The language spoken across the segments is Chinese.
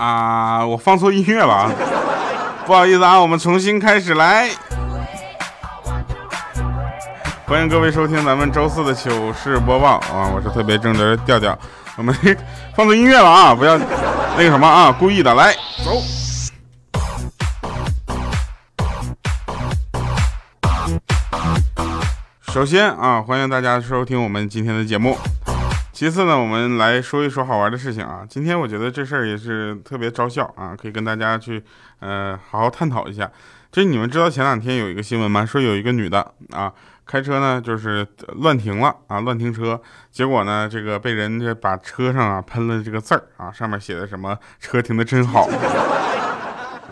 啊，我放错音乐了啊，不好意思啊，我们重新开始来。欢迎各位收听咱们周四的糗事播报啊，我是特别正直的调调。我们 放错音乐了啊，不要那个什么啊，故意的，来走。首先啊，欢迎大家收听我们今天的节目。其次呢，我们来说一说好玩的事情啊。今天我觉得这事儿也是特别招笑啊，可以跟大家去呃好好探讨一下。就你们知道前两天有一个新闻吗？说有一个女的啊，开车呢就是乱停了啊，乱停车，结果呢这个被人家把车上啊喷了这个字儿啊，上面写的什么“车停的真好”。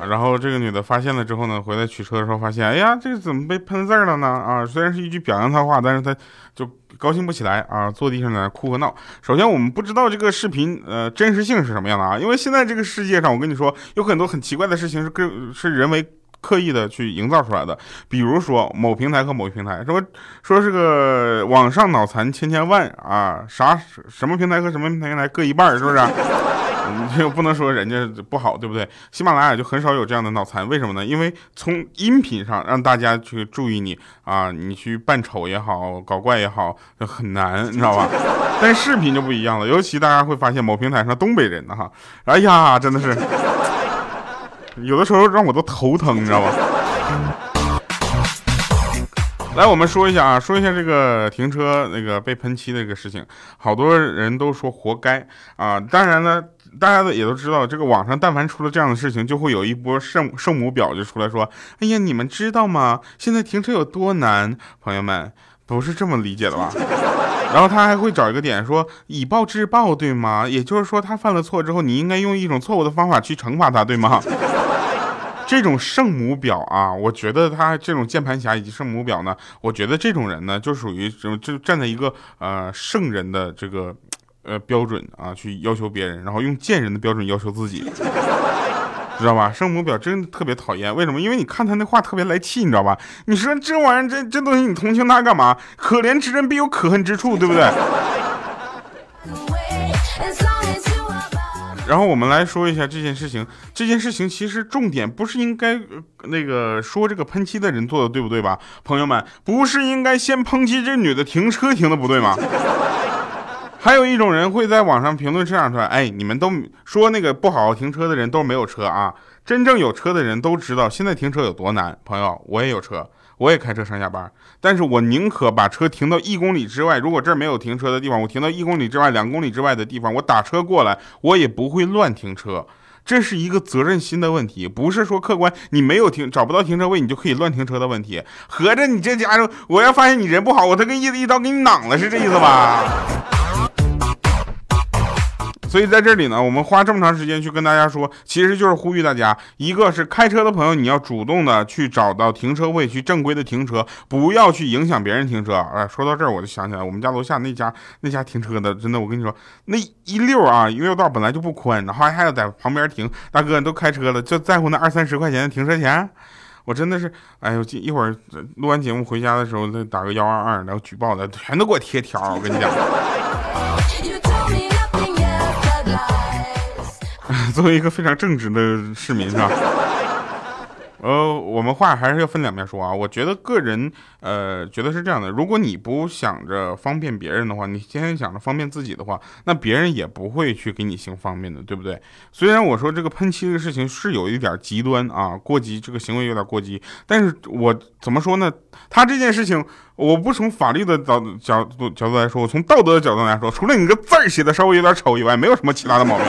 然后这个女的发现了之后呢，回来取车的时候发现，哎呀，这个怎么被喷字了呢？啊，虽然是一句表扬她话，但是她就高兴不起来啊，坐地上在那哭和闹。首先，我们不知道这个视频呃真实性是什么样的啊，因为现在这个世界上，我跟你说，有很多很奇怪的事情是跟是人为刻意的去营造出来的。比如说某平台和某平台说说是个网上脑残千千万啊，啥什么平台和什么平台各一半，是不是？你 又不能说人家不好，对不对？喜马拉雅就很少有这样的脑残，为什么呢？因为从音频上让大家去注意你啊，你去扮丑也好，搞怪也好，很难，你知道吧？但视频就不一样了，尤其大家会发现某平台上东北人的哈，哎呀，真的是有的时候让我都头疼，你知道吧？来，我们说一下啊，说一下这个停车那个被喷漆的这个事情，好多人都说活该啊，当然呢。大家的也都知道，这个网上但凡出了这样的事情，就会有一波圣圣母婊就出来说：“哎呀，你们知道吗？现在停车有多难？”朋友们，不是这么理解的吧？然后他还会找一个点说以暴制暴，对吗？也就是说，他犯了错之后，你应该用一种错误的方法去惩罚他，对吗？这种圣母婊啊，我觉得他这种键盘侠以及圣母婊呢，我觉得这种人呢，就属于就就站在一个呃圣人的这个。呃，标准啊，去要求别人，然后用贱人的标准要求自己，知道吧？圣母婊真的特别讨厌，为什么？因为你看他那话特别来气，你知道吧？你说这玩意儿，这这东西你同情他干嘛？可怜之人必有可恨之处，对不对？然后我们来说一下这件事情，这件事情其实重点不是应该那个说这个喷漆的人做的对不对吧？朋友们，不是应该先抨击这女的停车停的不对吗？还有一种人会在网上评论这样说：“哎，你们都说那个不好好停车的人都没有车啊，真正有车的人都知道现在停车有多难。朋友，我也有车，我也开车上下班，但是我宁可把车停到一公里之外，如果这儿没有停车的地方，我停到一公里之外、两公里之外的地方，我打车过来，我也不会乱停车。这是一个责任心的问题，不是说客观你没有停找不到停车位，你就可以乱停车的问题。合着你这家伙，我要发现你人不好，我他跟一一刀给你攮了，是这意思吧？”所以在这里呢，我们花这么长时间去跟大家说，其实就是呼吁大家，一个是开车的朋友，你要主动的去找到停车位，去正规的停车，不要去影响别人停车。哎，说到这儿，我就想起来，我们家楼下那家那家停车的，真的，我跟你说，那一溜啊，一溜道本来就不宽，然后还要在旁边停。大哥，你都开车了，就在乎那二三十块钱的停车钱？我真的是，哎呦，一会儿录完节目回家的时候再打个幺二二，然后举报的，全都给我贴条。我跟你讲。作为一个非常正直的市民，是吧？呃，我们话还是要分两面说啊。我觉得个人，呃，觉得是这样的。如果你不想着方便别人的话，你天天想着方便自己的话，那别人也不会去给你行方便的，对不对？虽然我说这个喷漆的事情是有一点极端啊，过激，这个行为有点过激，但是我怎么说呢？他这件事情，我不从法律的角角度角度来说，我从道德的角度来说，除了你个字儿写的稍微有点丑以外，没有什么其他的毛病。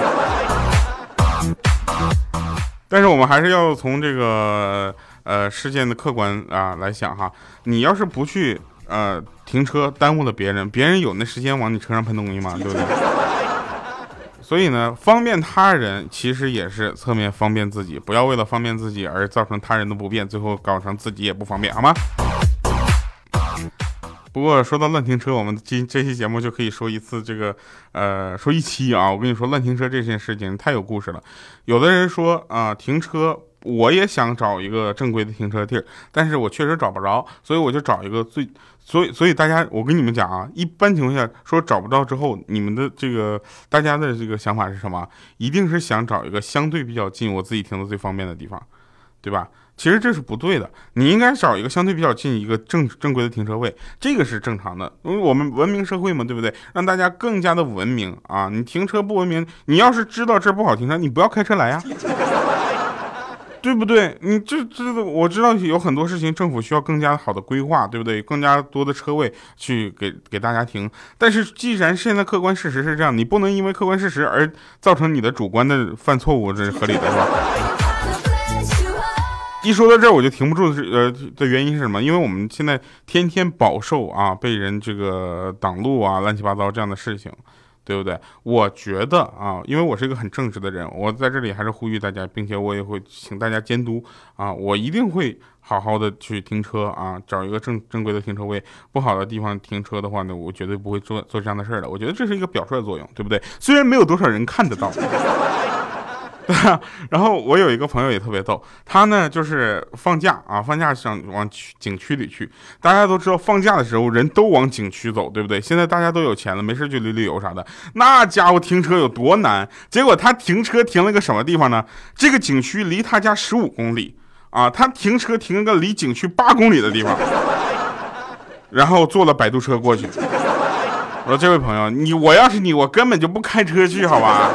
但是我们还是要从这个呃事件的客观啊来想哈，你要是不去呃停车耽误了别人，别人有那时间往你车上喷东西吗？对不对？所以呢，方便他人其实也是侧面方便自己，不要为了方便自己而造成他人的不便，最后搞成自己也不方便，好吗？不过说到乱停车，我们今这期节目就可以说一次这个，呃，说一期啊。我跟你说，乱停车这件事情太有故事了。有的人说啊，停车我也想找一个正规的停车地儿，但是我确实找不着，所以我就找一个最，所以所以大家，我跟你们讲啊，一般情况下说找不到之后，你们的这个大家的这个想法是什么？一定是想找一个相对比较近，我自己停的最方便的地方，对吧？其实这是不对的，你应该找一个相对比较近、一个正正规的停车位，这个是正常的，因为我们文明社会嘛，对不对？让大家更加的文明啊！你停车不文明，你要是知道这不好停车，你不要开车来呀，对不对？你这这我知道有很多事情政府需要更加好的规划，对不对？更加多的车位去给给大家停。但是既然现在客观事实是这样，你不能因为客观事实而造成你的主观的犯错误，这是合理的，是吧？一说到这儿，我就停不住的是，呃，的原因是什么？因为我们现在天天饱受啊，被人这个挡路啊，乱七八糟这样的事情，对不对？我觉得啊，因为我是一个很正直的人，我在这里还是呼吁大家，并且我也会请大家监督啊，我一定会好好的去停车啊，找一个正正规的停车位。不好的地方停车的话呢，我绝对不会做做这样的事儿的。我觉得这是一个表率作用，对不对？虽然没有多少人看得到。然后我有一个朋友也特别逗，他呢就是放假啊，放假想往景区里去。大家都知道放假的时候人都往景区走，对不对？现在大家都有钱了，没事就旅旅游啥的。那家伙停车有多难？结果他停车停了个什么地方呢？这个景区离他家十五公里啊，他停车停了个离景区八公里的地方，然后坐了摆渡车过去。我说这位朋友，你我要是你，我根本就不开车去，好吧？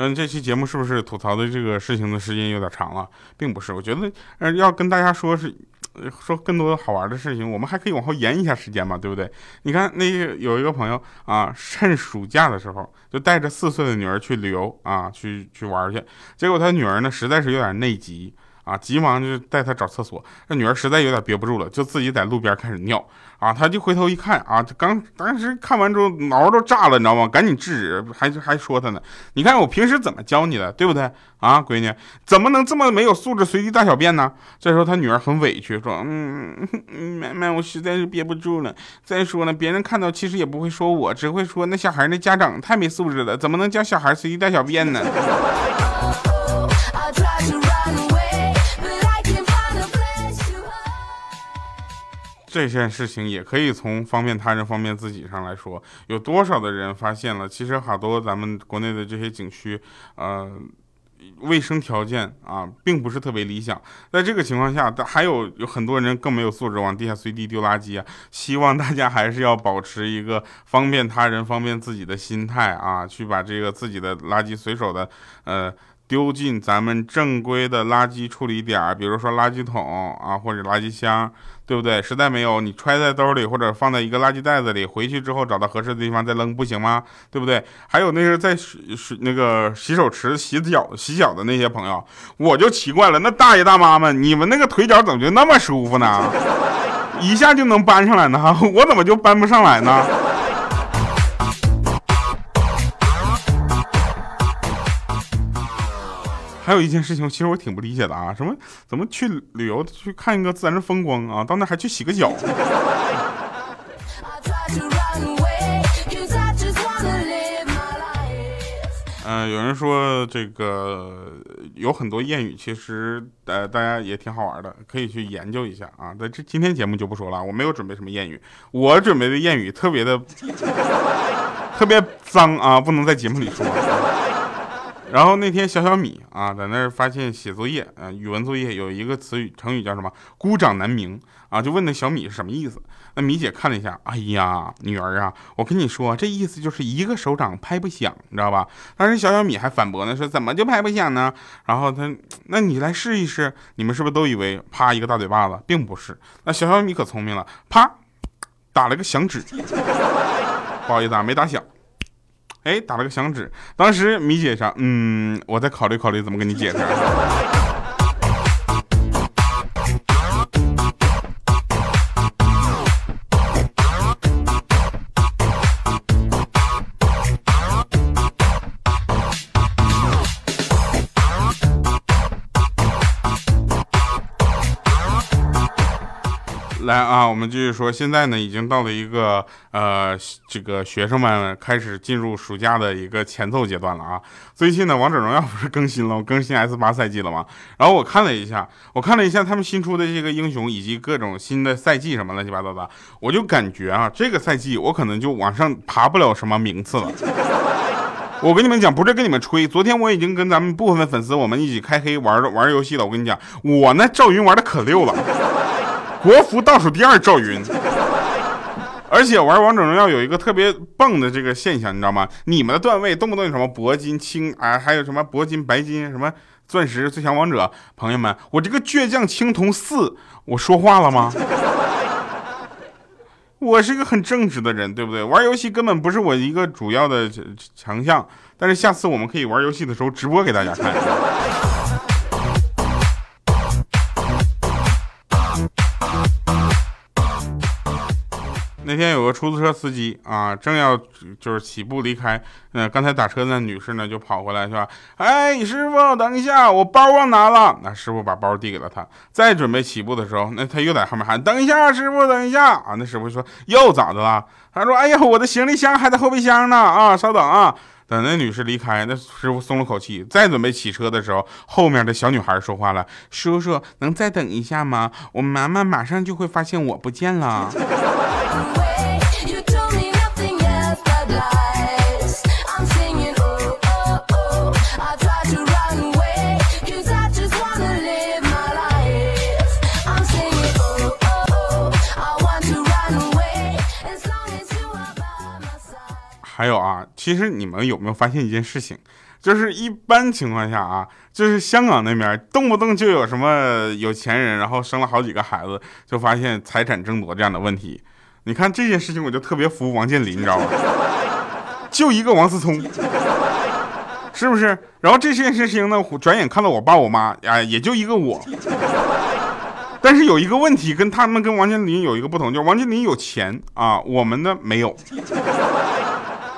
嗯，这期节目是不是吐槽的这个事情的时间有点长了？并不是，我觉得，呃，要跟大家说是，说更多好玩的事情，我们还可以往后延一下时间嘛，对不对？你看，那有一个朋友啊，趁暑假的时候就带着四岁的女儿去旅游啊，去去玩去，结果他女儿呢，实在是有点内急。啊，急忙就带他找厕所，这女儿实在有点憋不住了，就自己在路边开始尿。啊，他就回头一看，啊，刚当时看完之后毛都炸了，你知道吗？赶紧制止，还还说他呢。你看我平时怎么教你的，对不对？啊，闺女，怎么能这么没有素质，随地大小便呢？这时候他女儿很委屈，说，嗯，妈妈，我实在是憋不住了。再说了，别人看到其实也不会说我，只会说那小孩那家长太没素质了，怎么能教小孩随地大小便呢？这件事情也可以从方便他人、方便自己上来说，有多少的人发现了，其实好多咱们国内的这些景区，呃，卫生条件啊，并不是特别理想。在这个情况下，还有有很多人更没有素质，往地下随地丢垃圾啊。希望大家还是要保持一个方便他人、方便自己的心态啊，去把这个自己的垃圾随手的，呃。丢进咱们正规的垃圾处理点，比如说垃圾桶啊，或者垃圾箱，对不对？实在没有，你揣在兜里或者放在一个垃圾袋子里，回去之后找到合适的地方再扔，不行吗？对不对？还有那个在水水那个洗手池洗脚洗脚的那些朋友，我就奇怪了，那大爷大妈们，你们那个腿脚怎么就那么舒服呢？一下就能搬上来呢？我怎么就搬不上来呢？还有一件事情，其实我挺不理解的啊，什么怎么去旅游去看一个自然风光啊，到那还去洗个脚？嗯，有人说这个有很多谚语，其实呃大家也挺好玩的，可以去研究一下啊。但这今天节目就不说了，我没有准备什么谚语，我准备的谚语特别的特别脏啊，不能在节目里说。然后那天小小米啊，在那儿发现写作业，呃，语文作业有一个词语成语叫什么“孤掌难鸣”啊，就问那小米是什么意思。那米姐看了一下，哎呀，女儿啊，我跟你说，这意思就是一个手掌拍不响，你知道吧？当时小小米还反驳呢，说怎么就拍不响呢？然后他，那你来试一试，你们是不是都以为啪一个大嘴巴子，并不是。那小小米可聪明了，啪打了个响指，不好意思啊，没打响。哎，打了个响指。当时米姐说：“嗯，我再考虑考虑怎么跟你解释。”啊，我们继续说，现在呢已经到了一个呃，这个学生们开始进入暑假的一个前奏阶段了啊。最近呢，王者荣耀不是更新了，更新 S 八赛季了吗？然后我看了一下，我看了一下他们新出的这个英雄以及各种新的赛季什么乱七八糟的，我就感觉啊，这个赛季我可能就往上爬不了什么名次了。我跟你们讲，不是跟你们吹。昨天我已经跟咱们部分粉丝我们一起开黑玩玩游戏了。我跟你讲，我那赵云玩的可溜了，国服倒数第二赵云。而且玩王者荣耀有一个特别棒的这个现象，你知道吗？你们的段位动不动有什么铂金、青啊，还有什么铂金、白金、什么钻石、最强王者。朋友们，我这个倔强青铜四，我说话了吗？我是一个很正直的人，对不对？玩游戏根本不是我一个主要的强项，但是下次我们可以玩游戏的时候直播给大家看。那天有个出租车司机啊，正要就是起步离开，那刚才打车那女士呢就跑回来是吧？哎，师傅，等一下，我包忘拿了。那师傅把包递给了他，再准备起步的时候，那他又在后面喊：“等一下，师傅，等一下啊！”那师傅说：“又咋的了？”他说：“哎呀，我的行李箱还在后备箱呢啊，稍等啊。”等那女士离开，那师傅松了口气，再准备起车的时候，后面的小女孩说话了：“叔叔，能再等一下吗？我妈妈马上就会发现我不见了。”还有啊，其实你们有没有发现一件事情，就是一般情况下啊，就是香港那边动不动就有什么有钱人，然后生了好几个孩子，就发现财产争夺这样的问题。你看这件事情，我就特别服王健林，你知道吗？就一个王思聪，是不是？然后这件事情呢，转眼看到我爸我妈，啊，也就一个我。但是有一个问题，跟他们跟王健林有一个不同，就是王健林有钱啊，我们呢没有。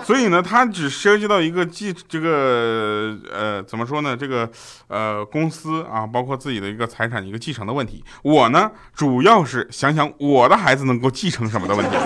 所以呢，它只涉及到一个继这个呃，怎么说呢？这个呃，公司啊，包括自己的一个财产一个继承的问题。我呢，主要是想想我的孩子能够继承什么的问题。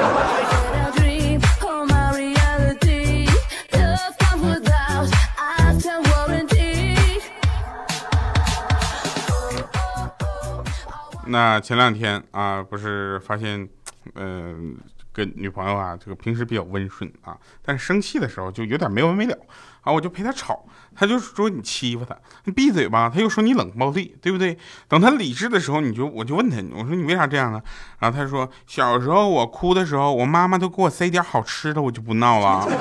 那前两天啊，不是发现，嗯。跟女朋友啊，这个平时比较温顺啊，但是生气的时候就有点没完没了啊，我就陪他吵，他就说你欺负他，你闭嘴吧，他又说你冷暴力，对不对？等他理智的时候，你就我就问他，我说你为啥这样呢？然后他说小时候我哭的时候，我妈妈都给我塞点好吃的，我就不闹了。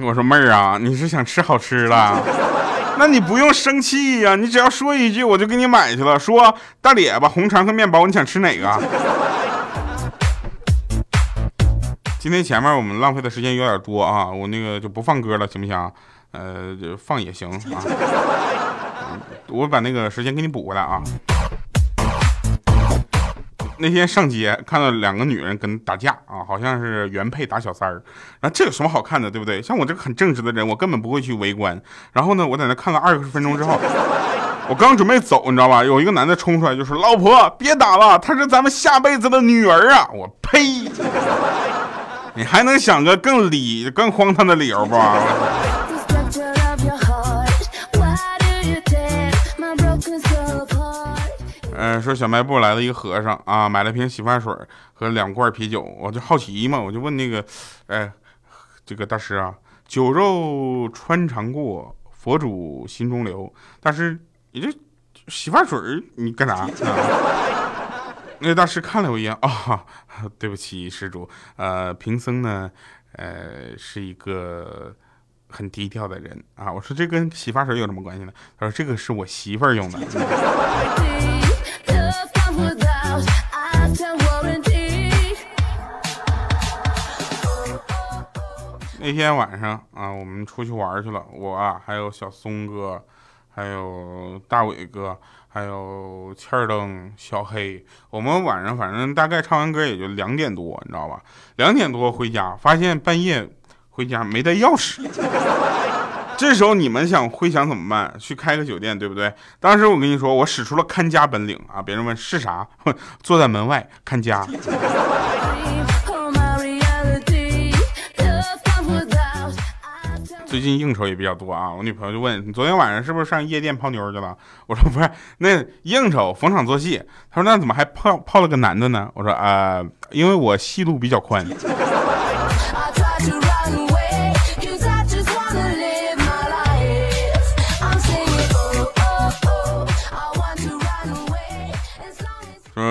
我说妹儿啊，你是想吃好吃的？那你不用生气呀，你只要说一句，我就给你买去了。说大咧吧，红肠和面包，你想吃哪个？今天前面我们浪费的时间有点多啊，我那个就不放歌了，行不行？呃，放也行啊。我把那个时间给你补回来啊。那天上街看到两个女人跟打架啊，好像是原配打小三儿。那这有什么好看的，对不对？像我这个很正直的人，我根本不会去围观。然后呢，我在那看了二十分钟之后，我刚准备走，你知道吧？有一个男的冲出来就说：“老婆，别打了，她是咱们下辈子的女儿啊！”我呸！你还能想个更理、更荒唐的理由不？说小卖部来了一个和尚啊，买了瓶洗发水和两罐啤酒，我就好奇嘛，我就问那个，哎，这个大师啊，酒肉穿肠过，佛祖心中留。大师，你这洗发水你干啥？那大师看了我一眼啊，对不起施主，呃，贫僧呢，呃，是一个很低调的人啊。我说这跟洗发水有什么关系呢？他说这个是我媳妇儿用的。那天晚上啊，我们出去玩去了。我啊，还有小松哥，还有大伟哥，还有欠儿灯、小黑。我们晚上反正大概唱完歌也就两点多，你知道吧？两点多回家，发现半夜回家没带钥匙。这时候你们想会想怎么办？去开个酒店，对不对？当时我跟你说，我使出了看家本领啊！别人问是啥，坐在门外看家。最近应酬也比较多啊，我女朋友就问你昨天晚上是不是上夜店泡妞去了？我说不是，那应酬逢场作戏。她说那怎么还泡泡了个男的呢？我说啊，因为我戏路比较宽。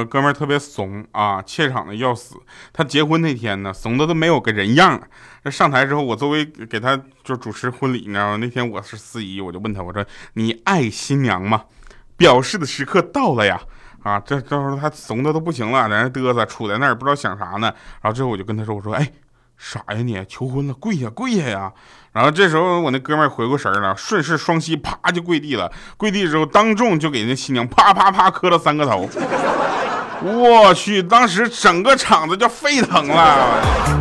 哥们儿特别怂啊，怯场的要死。他结婚那天呢，怂的都没有个人样。那上台之后，我作为给他就主持婚礼，你知道吗？那天我是司仪，我就问他，我说你爱新娘吗？表示的时刻到了呀！啊，这这时候他怂的都不行了，在那嘚瑟，杵在那儿不知道想啥呢。然后之后我就跟他说，我说哎，傻呀你，求婚了，跪下跪下呀！然后这时候我那哥们儿回过神儿了，顺势双膝啪就跪地了。跪地之后，当众就给那新娘啪啪啪磕了三个头。我去，当时整个场子就沸腾了。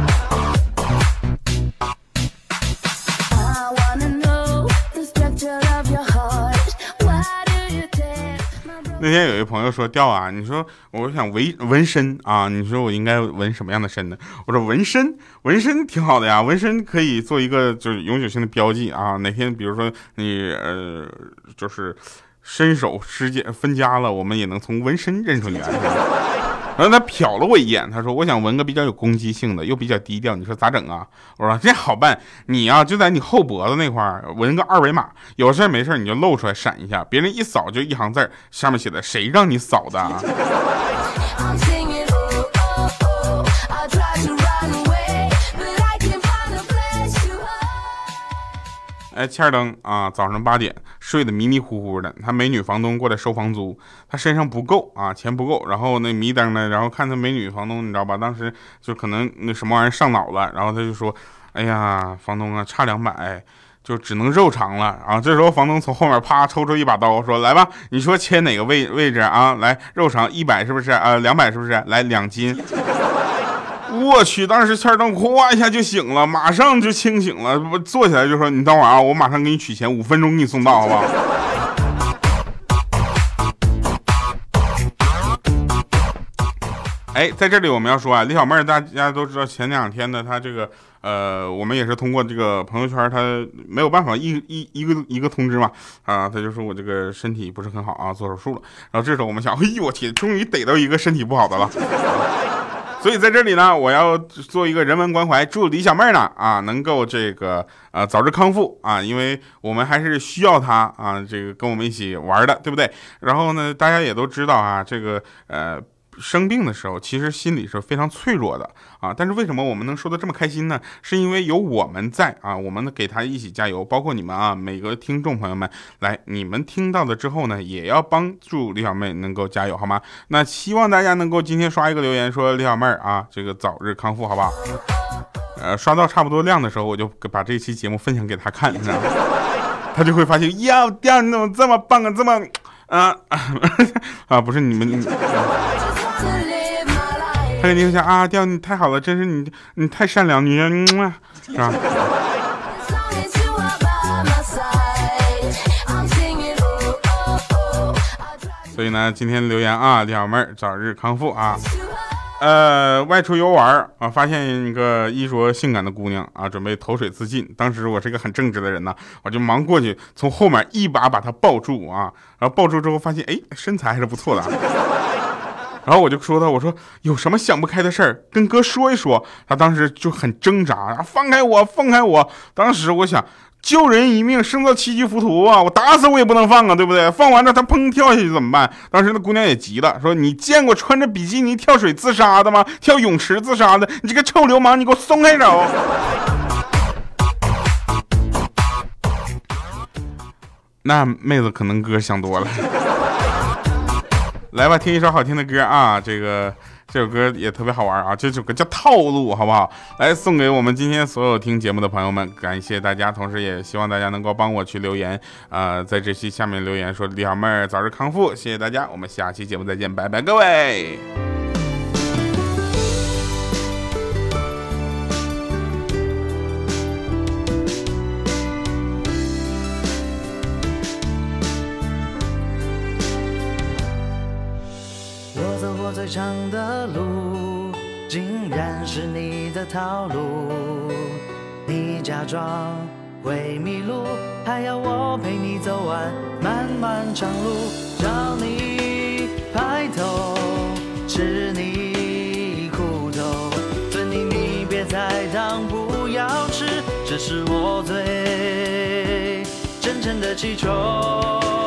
那天有一朋友说掉啊，你说我想纹纹身啊，你说我应该纹什么样的身呢？我说纹身，纹身挺好的呀，纹身可以做一个就是永久性的标记啊。哪天比如说你呃就是身手失家分家了，我们也能从纹身认出你来。然后他瞟了我一眼，他说：“我想纹个比较有攻击性的，又比较低调，你说咋整啊？”我说：“这好办，你呀就在你后脖子那块纹个二维码，有事没事你就露出来闪一下，别人一扫就一行字，上面写的谁让你扫的。”啊哎，欠儿灯啊！早上八点睡得迷迷糊糊的，他美女房东过来收房租，他身上不够啊，钱不够。然后那迷瞪呢，然后看他美女房东，你知道吧？当时就可能那什么玩意儿上脑了，然后他就说：“哎呀，房东啊，差两百，就只能肉偿了。”啊，这时候房东从后面啪抽出一把刀，说：“来吧，你说切哪个位位置啊？来，肉偿一百是不是？啊，两百是不是？来两斤。”我去！当时欠灯哗一下就醒了，马上就清醒了，不坐起来就说：“你等会儿啊，我马上给你取钱，五分钟给你送到，好不好？”哎，在这里我们要说啊，李小妹儿大家都知道，前两天呢，她这个呃，我们也是通过这个朋友圈，她没有办法一一一个一个通知嘛，啊，她就说我这个身体不是很好啊，做手术了。然后这时候我们想，哎呦我天，终于逮到一个身体不好的了。所以在这里呢，我要做一个人文关怀，祝李小妹呢啊能够这个呃早日康复啊，因为我们还是需要她啊，这个跟我们一起玩的，对不对？然后呢，大家也都知道啊，这个呃。生病的时候，其实心里是非常脆弱的啊。但是为什么我们能说的这么开心呢？是因为有我们在啊，我们给他一起加油，包括你们啊，每个听众朋友们，来，你们听到了之后呢，也要帮助李小妹能够加油，好吗？那希望大家能够今天刷一个留言，说李小妹儿啊，这个早日康复，好不好？呃，刷到差不多量的时候，我就把这期节目分享给他看，你知道吗？他就会发现，呀，调你怎么这么棒啊，这么啊 啊，不是你们。他肯定想啊，调你太好了，真是你，你太善良，你是吧？所以呢，今天留言啊，李小妹儿早日康复啊。呃，外出游玩啊，发现一个衣着性感的姑娘啊，准备投水自尽。当时我是一个很正直的人呢，我就忙过去，从后面一把把她抱住啊，然后抱住之后发现，哎，身材还是不错的。然后我就说他，我说有什么想不开的事儿，跟哥说一说。他当时就很挣扎，放开我，放开我。当时我想，救人一命胜造七级浮屠啊，我打死我也不能放啊，对不对？放完了他砰跳下去怎么办？当时那姑娘也急了，说你见过穿着比基尼跳水自杀的吗？跳泳池自杀的？你这个臭流氓，你给我松开手！那妹子可能哥想多了。来吧，听一首好听的歌啊！这个这首歌也特别好玩啊！这首歌叫《套路》，好不好？来送给我们今天所有听节目的朋友们，感谢大家，同时也希望大家能够帮我去留言啊，在这期下面留言说李小妹儿早日康复，谢谢大家，我们下期节目再见，拜拜，各位。套路。你假装会迷路，还要我陪你走完漫漫长路。找你白头，吃你苦头，分你你别再当不要吃，这是我最真诚的祈求。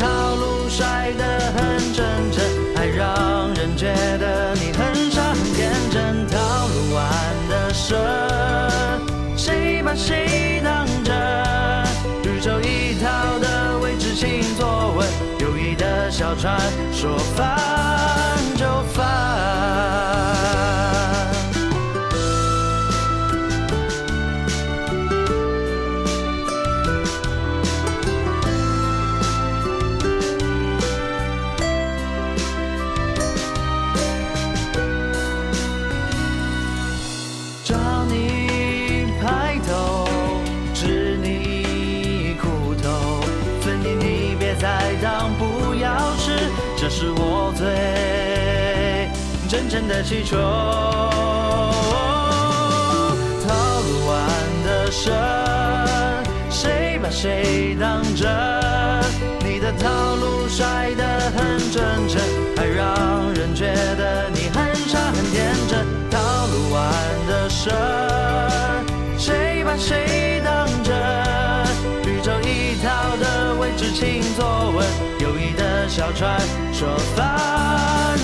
套路甩得很真诚，还让人觉得你很傻很天真。套路玩的深，谁把谁当真？宇宙一套的未知星座文，友谊的小船说翻就翻。真的祈求。套路完的深，谁把谁当真？你的套路甩得很真诚，还让人觉得你很傻很天真。套路完的深，谁把谁当真？宇宙一套的未知星座文，友谊的小船说翻。